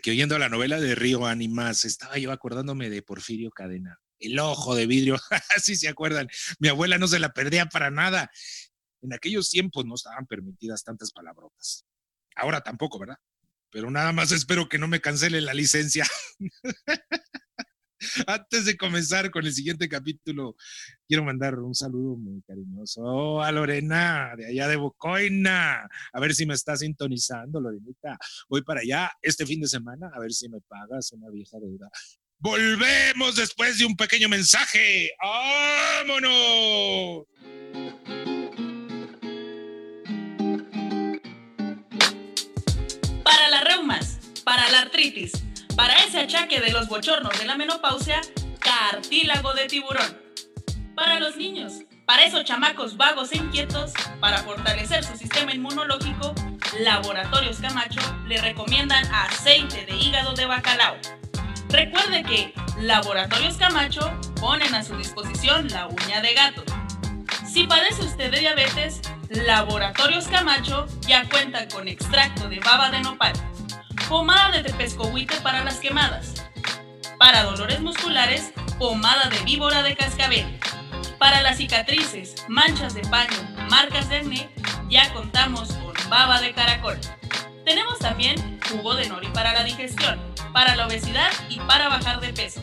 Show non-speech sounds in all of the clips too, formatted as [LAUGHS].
Que oyendo la novela de Río Animas, estaba yo acordándome de Porfirio Cadena. El ojo de vidrio, [LAUGHS] así se acuerdan. Mi abuela no se la perdía para nada. En aquellos tiempos no estaban permitidas tantas palabrotas. Ahora tampoco, ¿verdad? Pero nada más espero que no me cancele la licencia. [LAUGHS] [LAUGHS] Antes de comenzar con el siguiente capítulo, quiero mandar un saludo muy cariñoso a Lorena, de allá de Bocoina. A ver si me está sintonizando, Lorenita. Voy para allá este fin de semana, a ver si me pagas una vieja deuda. Volvemos después de un pequeño mensaje. ¡Vámonos! Para las reumas, para la artritis para ese achaque de los bochornos de la menopausia, cartílago de tiburón. Para los niños, para esos chamacos vagos e inquietos, para fortalecer su sistema inmunológico, Laboratorios Camacho le recomiendan aceite de hígado de bacalao. Recuerde que Laboratorios Camacho ponen a su disposición la uña de gato. Si padece usted de diabetes, Laboratorios Camacho ya cuenta con extracto de baba de nopal pomada de tepescohuite para las quemadas. Para dolores musculares, pomada de víbora de cascabel. Para las cicatrices, manchas de paño, marcas de acné, ya contamos con baba de caracol. Tenemos también jugo de nori para la digestión, para la obesidad y para bajar de peso.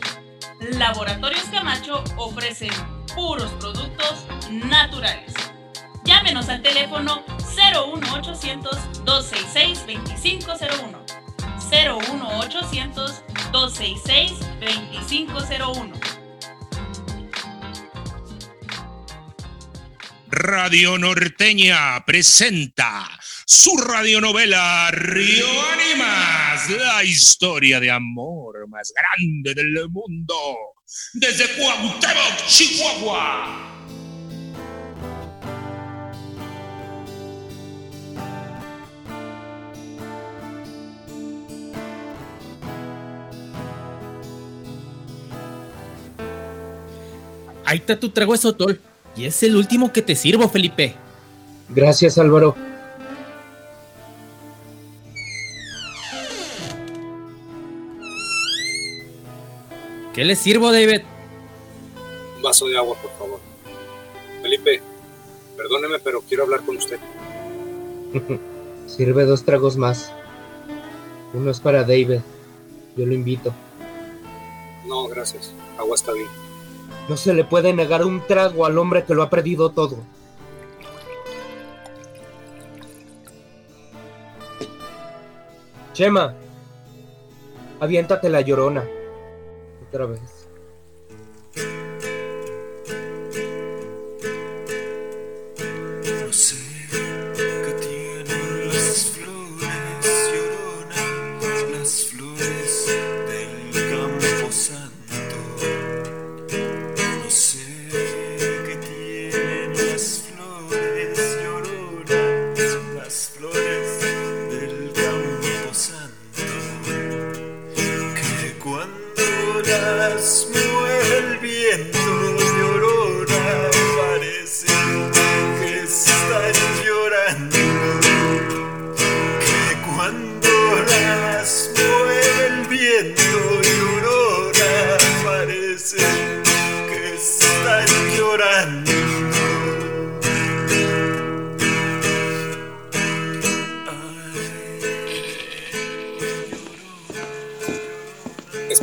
Laboratorios Camacho ofrecen puros productos naturales. Llámenos al teléfono 01800 266 2501 01800 266 2501. Radio Norteña presenta su radionovela Río Animas, la historia de amor más grande del mundo, desde Cuauhtémoc, Chihuahua. Ahí está tu trago de sotol. Y es el último que te sirvo, Felipe. Gracias, Álvaro. ¿Qué le sirvo, David? Un vaso de agua, por favor. Felipe, perdóneme, pero quiero hablar con usted. [LAUGHS] Sirve dos tragos más. Uno es para David. Yo lo invito. No, gracias. Agua está bien. No se le puede negar un trago al hombre que lo ha perdido todo. Chema, aviéntate la llorona. Otra vez.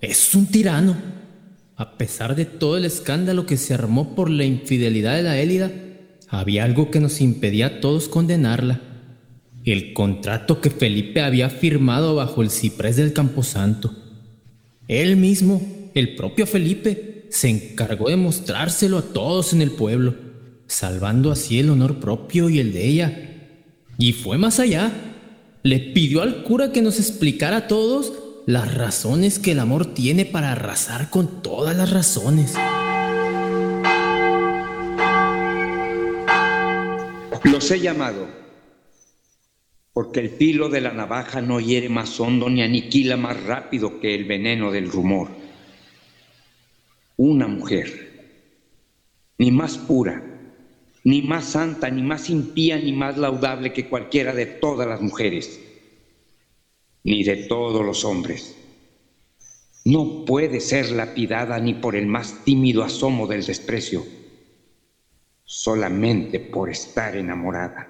es un tirano. A pesar de todo el escándalo que se armó por la infidelidad de la Élida, había algo que nos impedía a todos condenarla. El contrato que Felipe había firmado bajo el ciprés del Camposanto. Él mismo, el propio Felipe, se encargó de mostrárselo a todos en el pueblo, salvando así el honor propio y el de ella. Y fue más allá le pidió al cura que nos explicara a todos las razones que el amor tiene para arrasar con todas las razones. Los he llamado porque el filo de la navaja no hiere más hondo ni aniquila más rápido que el veneno del rumor. Una mujer, ni más pura, ni más santa, ni más impía, ni más laudable que cualquiera de todas las mujeres, ni de todos los hombres. No puede ser lapidada ni por el más tímido asomo del desprecio, solamente por estar enamorada.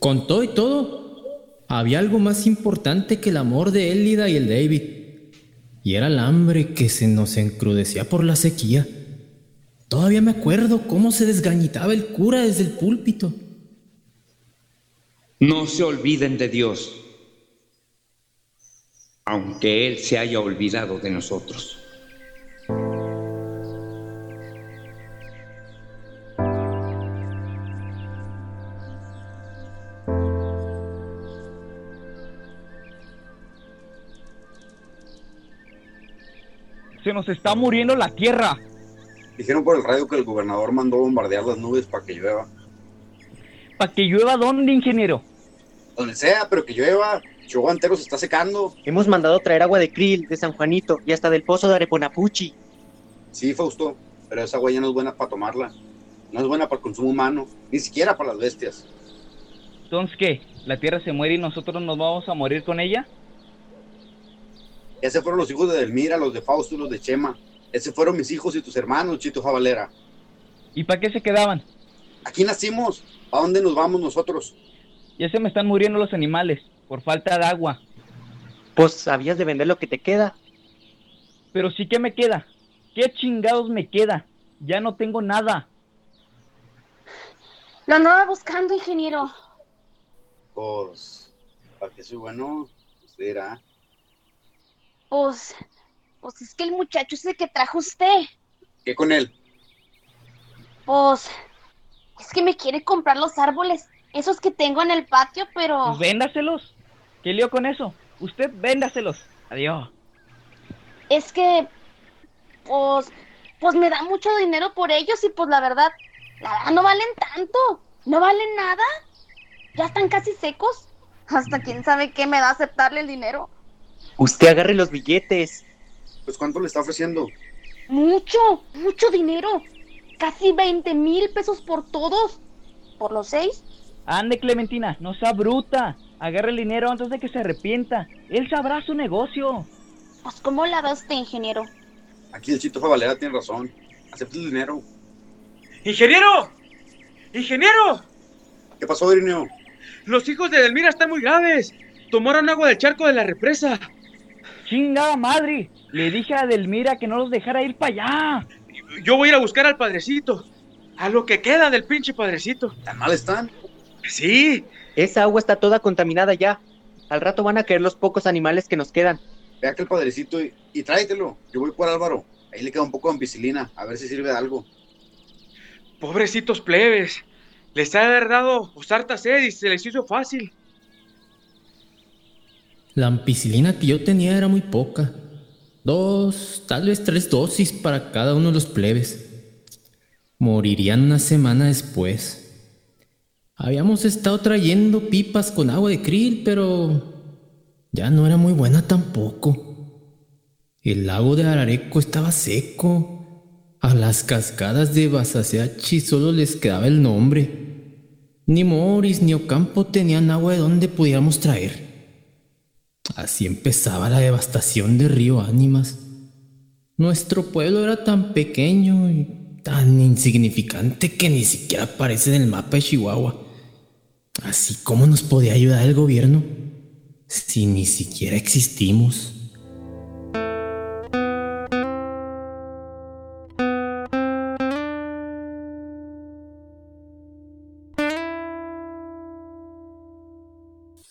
Con todo y todo, había algo más importante que el amor de Elida y el David. Y era el hambre que se nos encrudecía por la sequía. Todavía me acuerdo cómo se desgañitaba el cura desde el púlpito. No se olviden de Dios, aunque Él se haya olvidado de nosotros. Se nos está muriendo la tierra. Dijeron por el radio que el gobernador mandó bombardear las nubes para que llueva. ¿Para que llueva dónde, ingeniero? Donde sea, pero que llueva. Chihuahua entero se está secando. Hemos mandado traer agua de Krill, de San Juanito y hasta del pozo de Areponapuchi. Sí, Fausto, pero esa agua ya no es buena para tomarla. No es buena para el consumo humano, ni siquiera para las bestias. Entonces, ¿qué? ¿La tierra se muere y nosotros nos vamos a morir con ella? Ese fueron los hijos de Delmira, los de Fausto y los de Chema. Ese fueron mis hijos y tus hermanos, Chito Jabalera. ¿Y para qué se quedaban? Aquí nacimos. ¿A dónde nos vamos nosotros? Ya se me están muriendo los animales por falta de agua. Pues sabías de vender lo que te queda. Pero sí que me queda. ¿Qué chingados me queda? Ya no tengo nada. Lo andaba buscando, ingeniero. Pues, ¿para qué soy bueno? Usted dirá. Pues, pues es que el muchacho ese que trajo usted, ¿Qué con él? pues, es que me quiere comprar los árboles, esos que tengo en el patio, pero Pues véndaselos. ¿Qué lío con eso? Usted véndaselos. Adiós. es que, pues, pues me da mucho dinero por ellos y pues la verdad, la verdad no valen tanto, no valen nada, ya están casi secos, [LAUGHS] hasta quién sabe qué me da aceptarle el dinero. Usted agarre los billetes. Pues, ¿cuánto le está ofreciendo? Mucho, mucho dinero, casi 20 mil pesos por todos, por los seis. Ande, Clementina, no sea bruta. Agarre el dinero antes de que se arrepienta. Él sabrá su negocio. Pues, ¿cómo la ve usted, ingeniero? Aquí el Chito Jabalera tiene razón. Acepta el dinero. ¡Ingeniero! ¡Ingeniero! ¿Qué pasó, Irineo? Los hijos de Delmira están muy graves. Tomaron agua del charco de la represa. Chingada madre. Le dije a Delmira que no los dejara ir para allá. Yo voy a ir a buscar al padrecito. A lo que queda del pinche padrecito. ¿Tan mal están? Sí. Esa agua está toda contaminada ya. Al rato van a caer los pocos animales que nos quedan. Ve aquel padrecito y, y tráetelo. Yo voy por Álvaro. Ahí le queda un poco de ampicilina, a ver si sirve de algo. Pobrecitos plebes. Les ha haber dado pues, harta sed y se les hizo fácil. La ampicilina que yo tenía era muy poca. Dos, tal vez tres dosis para cada uno de los plebes. Morirían una semana después. Habíamos estado trayendo pipas con agua de krill, pero ya no era muy buena tampoco. El lago de Arareco estaba seco. A las cascadas de Basaseachi solo les quedaba el nombre. Ni Morris ni Ocampo tenían agua de donde pudiéramos traer. Así empezaba la devastación de Río Ánimas. Nuestro pueblo era tan pequeño y tan insignificante que ni siquiera aparece en el mapa de Chihuahua. Así como nos podía ayudar el gobierno si ni siquiera existimos.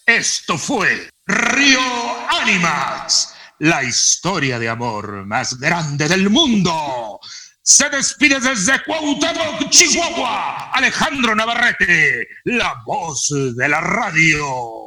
Esto fue Río Ánimas, la historia de amor más grande del mundo. Se despide desde Cuauhtémoc, Chihuahua, Alejandro Navarrete, la voz de la radio.